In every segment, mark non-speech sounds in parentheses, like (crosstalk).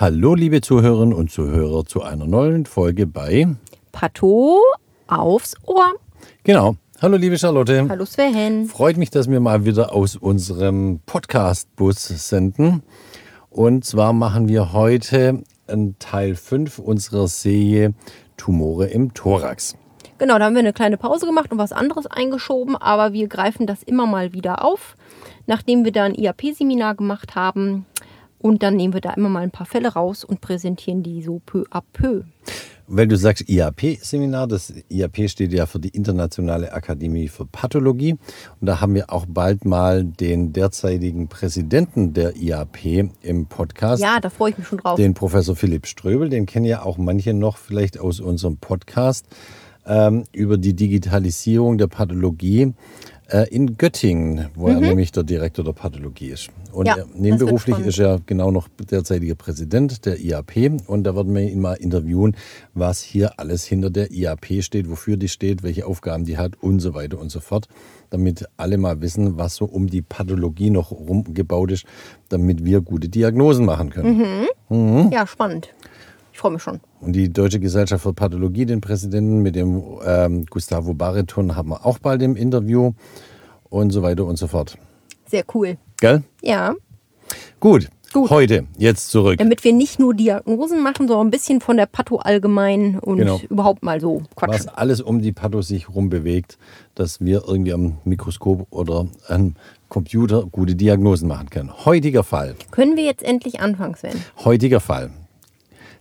Hallo, liebe Zuhörerinnen und Zuhörer, zu einer neuen Folge bei Pato aufs Ohr. Genau. Hallo, liebe Charlotte. Hallo Sven. Freut mich, dass wir mal wieder aus unserem Podcast-Bus senden. Und zwar machen wir heute Teil 5 unserer Serie Tumore im Thorax. Genau, da haben wir eine kleine Pause gemacht und was anderes eingeschoben, aber wir greifen das immer mal wieder auf, nachdem wir da ein IAP-Seminar gemacht haben. Und dann nehmen wir da immer mal ein paar Fälle raus und präsentieren die so peu à peu. Weil du sagst IAP-Seminar, das IAP steht ja für die Internationale Akademie für Pathologie. Und da haben wir auch bald mal den derzeitigen Präsidenten der IAP im Podcast. Ja, da freue ich mich schon drauf. Den Professor Philipp Ströbel, den kennen ja auch manche noch vielleicht aus unserem Podcast ähm, über die Digitalisierung der Pathologie in Göttingen, wo mhm. er nämlich der Direktor der Pathologie ist. Und ja, er, nebenberuflich ist er genau noch derzeitiger Präsident der IAP und da werden wir ihn mal interviewen, was hier alles hinter der IAP steht, wofür die steht, welche Aufgaben die hat und so weiter und so fort, damit alle mal wissen, was so um die Pathologie noch rumgebaut ist, damit wir gute Diagnosen machen können. Mhm. Mhm. Ja, spannend. Ich freue mich schon. Und die Deutsche Gesellschaft für Pathologie, den Präsidenten mit dem ähm, Gustavo Bariton, haben wir auch bald im Interview und so weiter und so fort. Sehr cool. Gell? Ja. Gut. Gut. Heute, jetzt zurück. Damit wir nicht nur Diagnosen machen, sondern ein bisschen von der Patho allgemein und genau. überhaupt mal so quatschen. Was alles um die Patho sich rum bewegt, dass wir irgendwie am Mikroskop oder am Computer gute Diagnosen machen können. Heutiger Fall. Können wir jetzt endlich anfangen, Sven? Heutiger Fall.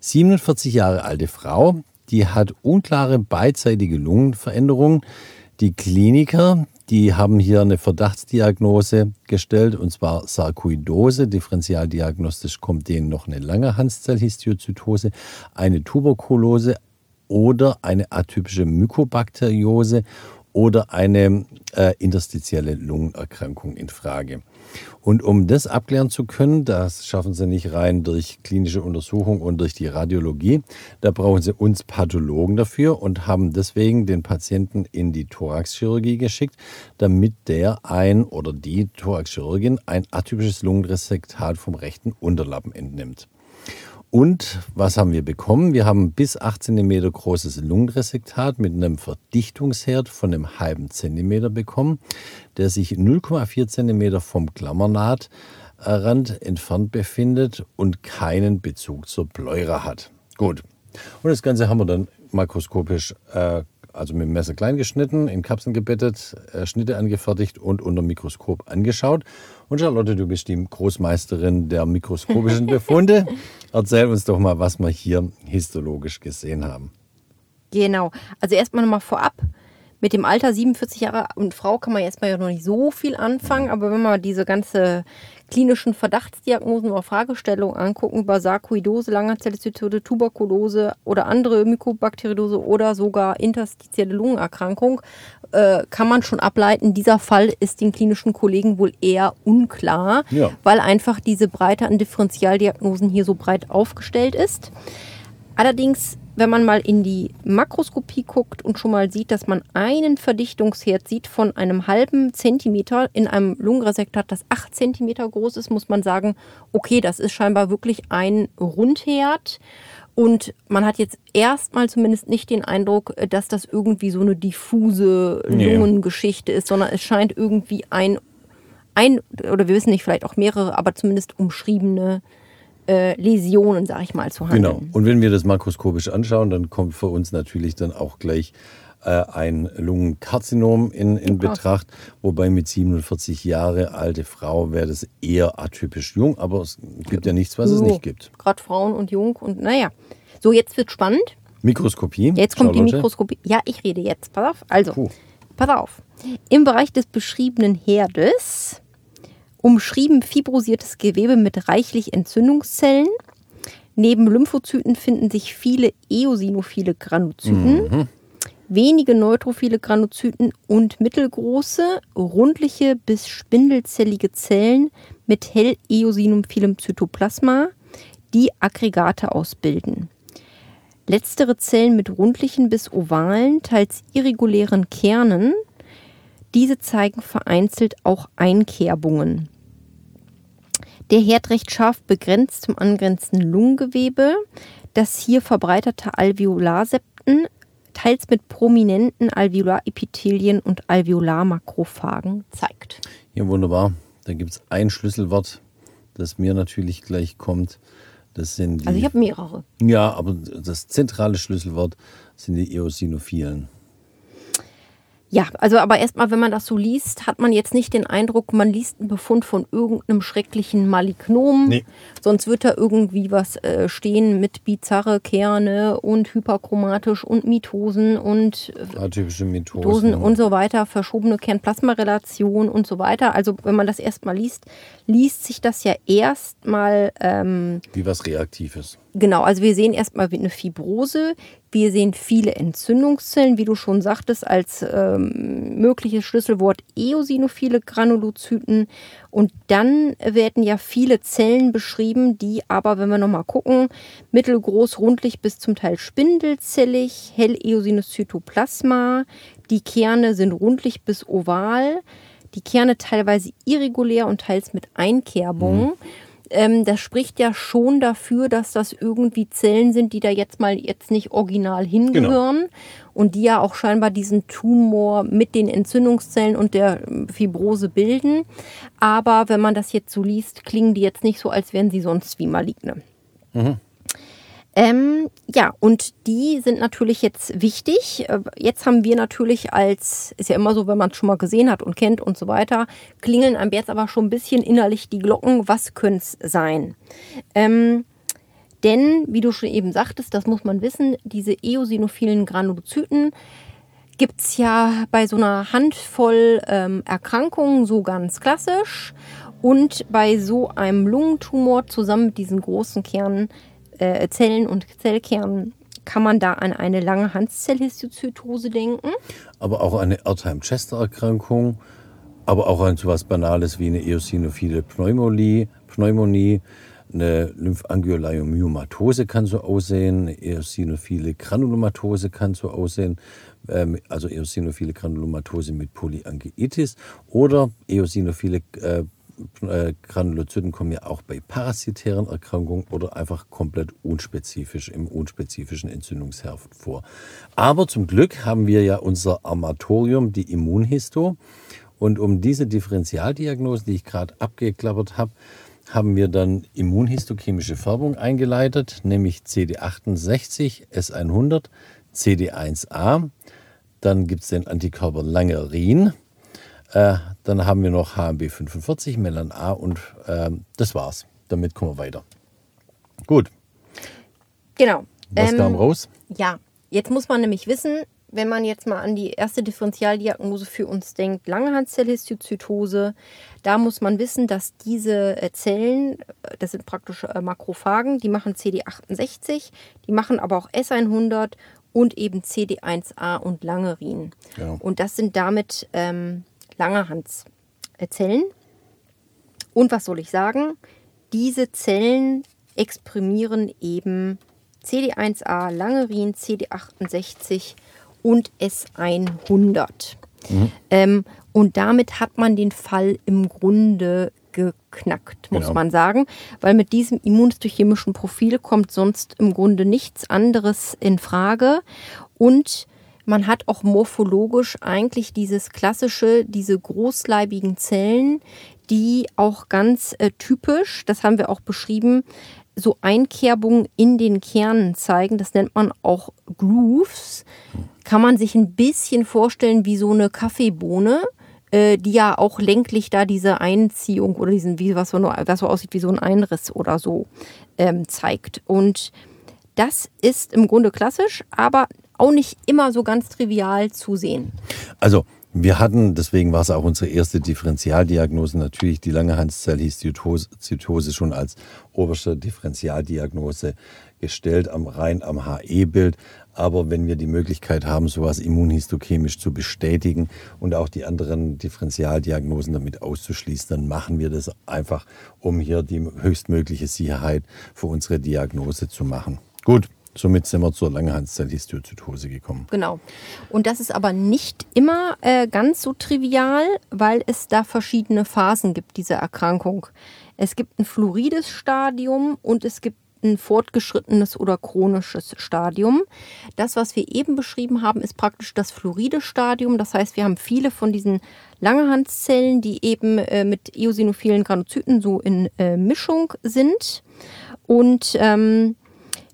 47 Jahre alte Frau, die hat unklare beidseitige Lungenveränderungen. Die Kliniker, die haben hier eine Verdachtsdiagnose gestellt, und zwar Sarkoidose. Differentialdiagnostisch kommt denen noch eine Langerhanszellhistiozytose, eine Tuberkulose oder eine atypische Mykobakteriose oder eine äh, interstitielle Lungenerkrankung in Frage. Und um das abklären zu können, das schaffen sie nicht rein durch klinische Untersuchung und durch die Radiologie, da brauchen sie uns Pathologen dafür und haben deswegen den Patienten in die Thoraxchirurgie geschickt, damit der ein oder die Thoraxchirurgin ein atypisches Lungenresektat vom rechten Unterlappen entnimmt. Und was haben wir bekommen? Wir haben bis 8 cm großes Lungenresektat mit einem Verdichtungsherd von einem halben Zentimeter bekommen, der sich 0,4 cm vom Klammernaht Rand entfernt befindet und keinen Bezug zur Pleura hat. Gut. Und das Ganze haben wir dann makroskopisch äh, also mit dem Messer klein geschnitten, in Kapseln gebettet, äh, Schnitte angefertigt und unter Mikroskop angeschaut. Und Charlotte, du bist die Großmeisterin der mikroskopischen Befunde. (laughs) Erzähl uns doch mal, was wir hier histologisch gesehen haben. Genau. Also erstmal nochmal vorab. Mit dem Alter 47 Jahre und Frau kann man erstmal ja noch nicht so viel anfangen, aber wenn man diese ganze klinischen Verdachtsdiagnosen oder Fragestellungen angucken über Sarkoidose, Langerzellenzytose, Tuberkulose oder andere Mykobakteriose oder sogar interstitielle Lungenerkrankung, äh, kann man schon ableiten, dieser Fall ist den klinischen Kollegen wohl eher unklar, ja. weil einfach diese Breite an Differentialdiagnosen hier so breit aufgestellt ist. Allerdings wenn man mal in die Makroskopie guckt und schon mal sieht, dass man einen Verdichtungsherd sieht von einem halben Zentimeter in einem Lungenresektat, das acht Zentimeter groß ist, muss man sagen, okay, das ist scheinbar wirklich ein Rundherd. Und man hat jetzt erstmal zumindest nicht den Eindruck, dass das irgendwie so eine diffuse Lungengeschichte ist, sondern es scheint irgendwie ein, ein, oder wir wissen nicht, vielleicht auch mehrere, aber zumindest umschriebene äh, Läsionen, sag ich mal, zu handeln. Genau. Und wenn wir das makroskopisch anschauen, dann kommt für uns natürlich dann auch gleich äh, ein Lungenkarzinom in, in Betracht, wobei mit 47 Jahre alte Frau wäre das eher atypisch jung, aber es gibt ja nichts, was so, es nicht gibt. Gerade Frauen und jung und naja. So, jetzt wird spannend. Mikroskopie. Jetzt kommt Charlotte. die Mikroskopie. Ja, ich rede jetzt. Pass auf. Also, Puh. pass auf. Im Bereich des beschriebenen Herdes umschrieben fibrosiertes Gewebe mit reichlich Entzündungszellen. Neben Lymphozyten finden sich viele eosinophile Granuzyten, mhm. wenige neutrophile Granuzyten und mittelgroße, rundliche bis spindelzellige Zellen mit hell eosinophilem Zytoplasma, die Aggregate ausbilden. Letztere Zellen mit rundlichen bis ovalen, teils irregulären Kernen, diese zeigen vereinzelt auch Einkerbungen. Der Herd recht scharf begrenzt zum angrenzenden Lungengewebe, das hier verbreiterte Alveolarsepten, teils mit prominenten Alveolarepithelien und Alveolarmakrophagen zeigt. Ja, wunderbar. Da gibt es ein Schlüsselwort, das mir natürlich gleich kommt. Das sind die, Also ich habe mehrere. ja, aber das zentrale Schlüsselwort sind die Eosinophilen. Ja, also aber erstmal, wenn man das so liest, hat man jetzt nicht den Eindruck, man liest einen Befund von irgendeinem schrecklichen Malignom. Nee. Sonst wird da irgendwie was äh, stehen mit bizarre Kerne und hyperchromatisch und Mitosen und äh, Atypische Mitosen. Dosen und so weiter, verschobene Kern-Plasma-Relation und so weiter. Also wenn man das erstmal liest, liest sich das ja erstmal ähm, Wie was Reaktives. Genau, also wir sehen erstmal eine Fibrose, wir sehen viele Entzündungszellen, wie du schon sagtest, als ähm, mögliches Schlüsselwort eosinophile Granulozyten. Und dann werden ja viele Zellen beschrieben, die aber, wenn wir nochmal gucken, mittelgroß, rundlich bis zum Teil spindelzellig, hell Eosinocytoplasma. Die Kerne sind rundlich bis oval, die Kerne teilweise irregulär und teils mit Einkerbungen ähm, das spricht ja schon dafür, dass das irgendwie Zellen sind, die da jetzt mal jetzt nicht original hingehören und die ja auch scheinbar diesen Tumor mit den Entzündungszellen und der Fibrose bilden. Aber wenn man das jetzt so liest, klingen die jetzt nicht so, als wären sie sonst wie maligne. Ähm, ja, und die sind natürlich jetzt wichtig. Äh, Jetzt haben wir natürlich als, ist ja immer so, wenn man es schon mal gesehen hat und kennt und so weiter, klingeln einem jetzt aber schon ein bisschen innerlich die Glocken, was könnte es sein? Ähm, denn, wie du schon eben sagtest, das muss man wissen, diese eosinophilen Granulozyten gibt es ja bei so einer Handvoll ähm, Erkrankungen so ganz klassisch. Und bei so einem Lungentumor zusammen mit diesen großen Kernen, äh, Zellen und Zellkernen kann man da an eine lange Handzellhistozytose denken. Aber auch eine Erdheim-Chester-Erkrankung, aber auch an so was Banales wie eine eosinophile Pneumonie, Pneumonie eine Lymphangioleiomyomatose kann so aussehen, eine eosinophile Granulomatose kann so aussehen, ähm, also eosinophile Granulomatose mit Polyangiitis oder eosinophile äh, Granulozyten kommen ja auch bei parasitären Erkrankungen oder einfach komplett unspezifisch im unspezifischen Entzündungsherd vor. Aber zum Glück haben wir ja unser Armatorium, die Immunhisto. Und um diese Differentialdiagnosen, die ich gerade abgeklappert habe, haben wir dann immunhistochemische Färbung eingeleitet, nämlich CD68, S100, CD1A. Dann gibt es den Antikörper Langerin. Äh, dann haben wir noch HMB45, Melan A und ähm, das war's. Damit kommen wir weiter. Gut, Genau. was Ähm, kam raus? Ja, jetzt muss man nämlich wissen, wenn man jetzt mal an die erste Differentialdiagnose für uns denkt, Langerhanszellhistozytose, da muss man wissen, dass diese äh, Zellen, äh, das sind praktisch äh, Makrophagen, die machen CD68, die machen aber auch S100 und eben CD1A und Langerin. Genau. Und das sind damit ähm, Langerhanszellen. Und was soll ich sagen? Diese Zellen exprimieren eben CD1A, Langerin, CD68 und S100. Ähm, und damit hat man den Fall im Grunde geknackt, muss Genau. man sagen, weil mit diesem immunhistochemischen Profil kommt sonst im Grunde nichts anderes in Frage und man hat auch morphologisch eigentlich dieses klassische, diese großleibigen Zellen, die auch ganz äh, typisch, das haben wir auch beschrieben, so Einkerbungen in den Kernen zeigen. Das nennt man auch Grooves. Kann man sich ein bisschen vorstellen wie so eine Kaffeebohne, äh, die ja auch lenklich da diese Einziehung oder diesen, wie was so, was so aussieht wie so ein Einriss oder so ähm, zeigt. Und das ist im Grunde klassisch, aber auch nicht immer so ganz trivial zu sehen. Also, wir hatten, deswegen war es auch unsere erste Differentialdiagnose, natürlich die Langerhanszellhistozytose schon als oberste Differentialdiagnose gestellt, am, rein am HE-Bild. Aber wenn wir die Möglichkeit haben, sowas immunhistochemisch zu bestätigen und auch die anderen Differentialdiagnosen damit auszuschließen, dann machen wir das einfach, um hier die höchstmögliche Sicherheit für unsere Diagnose zu machen. Gut, somit sind wir zur Langerhanszellhistozytose gekommen. Genau. Und das ist aber nicht immer äh, ganz so trivial, weil es da verschiedene Phasen gibt, dieser Erkrankung. Es gibt ein fluorides Stadium und es gibt ein fortgeschrittenes oder chronisches Stadium. Das, was wir eben beschrieben haben, ist praktisch das fluoride Stadium. Das heißt, wir haben viele von diesen Langerhanszellen, die eben äh, mit eosinophilen Granuzyten so in äh, Mischung sind. Und ähm,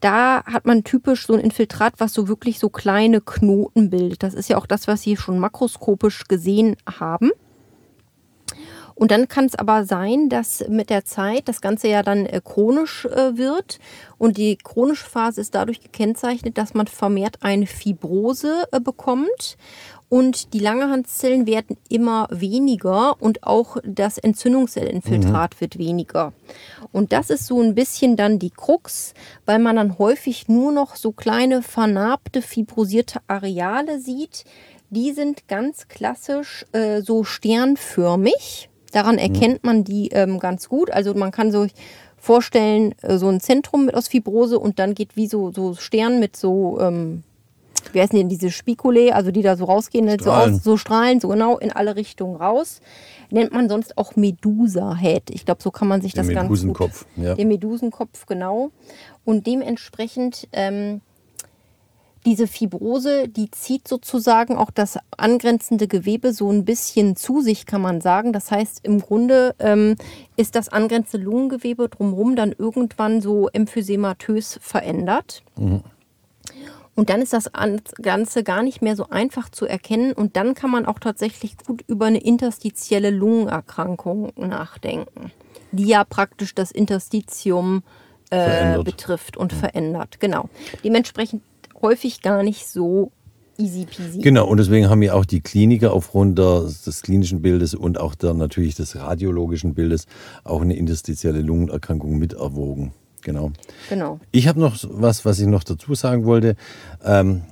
da hat man typisch so ein Infiltrat, was so wirklich so kleine Knoten bildet. Das ist ja auch das, was Sie schon makroskopisch gesehen haben. Und dann kann es aber sein, dass mit der Zeit das Ganze ja dann äh, chronisch äh, wird. Und die chronische Phase ist dadurch gekennzeichnet, dass man vermehrt eine Fibrose äh, bekommt. Und die Langerhanszellen werden immer weniger und auch das Entzündungszellinfiltrat mhm. wird weniger. Und das ist so ein bisschen dann die Krux, weil man dann häufig nur noch so kleine vernarbte, fibrosierte Areale sieht. Die sind ganz klassisch äh, so sternförmig. Daran mhm. erkennt man die ähm, ganz gut. Also man kann sich vorstellen, äh, so ein Zentrum mit aus Fibrose und dann geht wie so, so Stern mit so, ähm, wie heißen die diese Spikule, also die da so rausgehen, so, aus, so strahlen, so genau in alle Richtungen raus. Nennt man sonst auch Medusa-Head. Ich glaube, so kann man sich das ganz gut... Medusenkopf, ja. Den Medusenkopf, genau. Und dementsprechend... Ähm, diese Fibrose, die zieht sozusagen auch das angrenzende Gewebe so ein bisschen zu sich, kann man sagen. Das heißt, im Grunde ähm, ist das angrenzende Lungengewebe drumherum dann irgendwann so emphysematös verändert. Mhm. Und dann ist das Ganze gar nicht mehr so einfach zu erkennen. Und dann kann man auch tatsächlich gut über eine interstitielle Lungenerkrankung nachdenken, die ja praktisch das Interstitium äh, betrifft und mhm. verändert. Genau. Dementsprechend häufig gar nicht so easy peasy. Genau, und deswegen haben wir auch die Kliniker aufgrund der, des klinischen Bildes und auch der, natürlich des radiologischen Bildes auch eine interstitielle Lungenerkrankung mit erwogen. Genau. Genau. Ich habe noch was, was ich noch dazu sagen wollte. Ähm,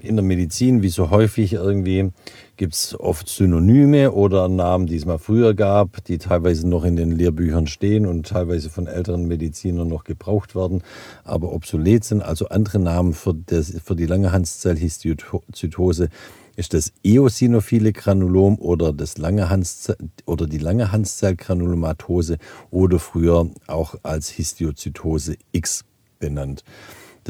in der Medizin, wie so häufig irgendwie, gibt es oft Synonyme oder Namen, die es mal früher gab, die teilweise noch in den Lehrbüchern stehen und teilweise von älteren Medizinern noch gebraucht werden, aber obsolet sind. Also andere Namen für, das, für die Langerhanszellhistozytose ist das eosinophile Granulom oder, das Langerhans oder die Langerhanszellgranulomatose oder früher auch als Histiozytose X benannt.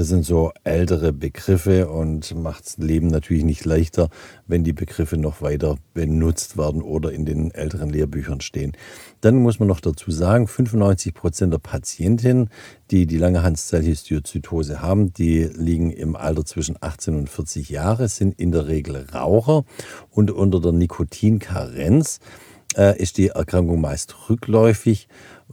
Das sind so ältere Begriffe und macht das Leben natürlich nicht leichter, wenn die Begriffe noch weiter benutzt werden oder in den älteren Lehrbüchern stehen. Dann muss man noch dazu sagen, 95 Prozent der Patientinnen, die die Langerhanszellhistiozytose haben, die liegen im Alter zwischen 18 und 40 Jahre, sind in der Regel Raucher und unter der Nikotinkarenz äh, ist die Erkrankung meist rückläufig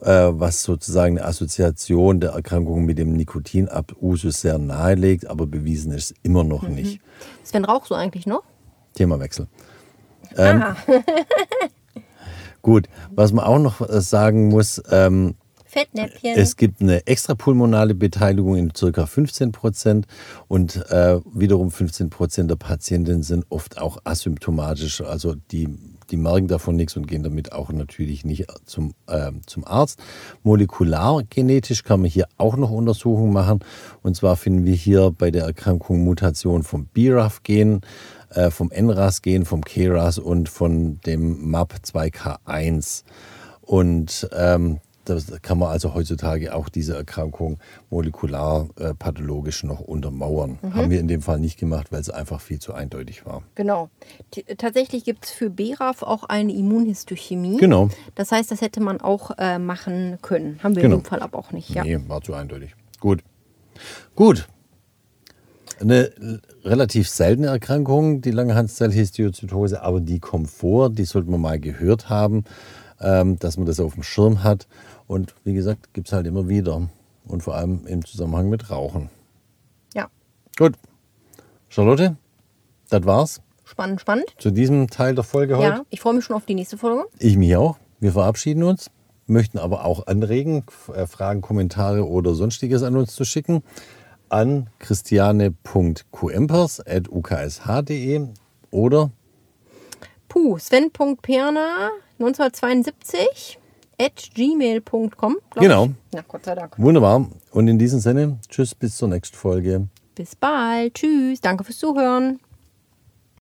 was sozusagen eine Assoziation der Erkrankung mit dem Nikotinabusus sehr nahelegt, aber bewiesen ist immer noch mhm. nicht. Sven, rauchst du eigentlich noch? Themawechsel. Ähm, (laughs) gut, was man auch noch äh, sagen muss, ähm, Fettnäpfchen. Es gibt eine extrapulmonale Beteiligung in ca. 15 Prozent und äh, wiederum 15 Prozent der Patientinnen sind oft auch asymptomatisch, also die die merken davon nichts und gehen damit auch natürlich nicht zum, äh, zum Arzt. Molekulargenetisch kann man hier auch noch Untersuchungen machen. Und zwar finden wir hier bei der Erkrankung Mutationen vom BRAF-Gen, äh, vom NRAS-Gen, vom KRAS und von dem MAP2K1. Und ähm, da kann man also heutzutage auch diese Erkrankung molekular äh, pathologisch noch untermauern. Mhm. Haben wir in dem Fall nicht gemacht, weil es einfach viel zu eindeutig war. Genau. T tatsächlich gibt es für BRAF auch eine Immunhistochemie. Genau. Das heißt, das hätte man auch äh, machen können. Haben wir genau. in dem Fall aber auch nicht. Ja. Nee, war zu eindeutig. Gut. Gut. Eine relativ seltene Erkrankung, die Langerhanszellhistiozytose, aber die kommt vor, die sollte man mal gehört haben, ähm, dass man das auf dem Schirm hat. Und wie gesagt, gibt es halt immer wieder. Und vor allem im Zusammenhang mit Rauchen. Ja. Gut. Charlotte, das war's. Spannend, spannend. Zu diesem Teil der Folge heute. Ja, ich freue mich schon auf die nächste Folge. Ich mich auch. Wir verabschieden uns, möchten aber auch anregen, äh, Fragen, Kommentare oder sonstiges an uns zu schicken an christiane.qempers.uksh.de oder Puh, Sven.perner 1972 at gmail.com. Genau. Ich. Na, Gott sei Dank. Wunderbar. Und in diesem Sinne, tschüss, bis zur nächsten Folge. Bis bald. Tschüss. Danke fürs Zuhören.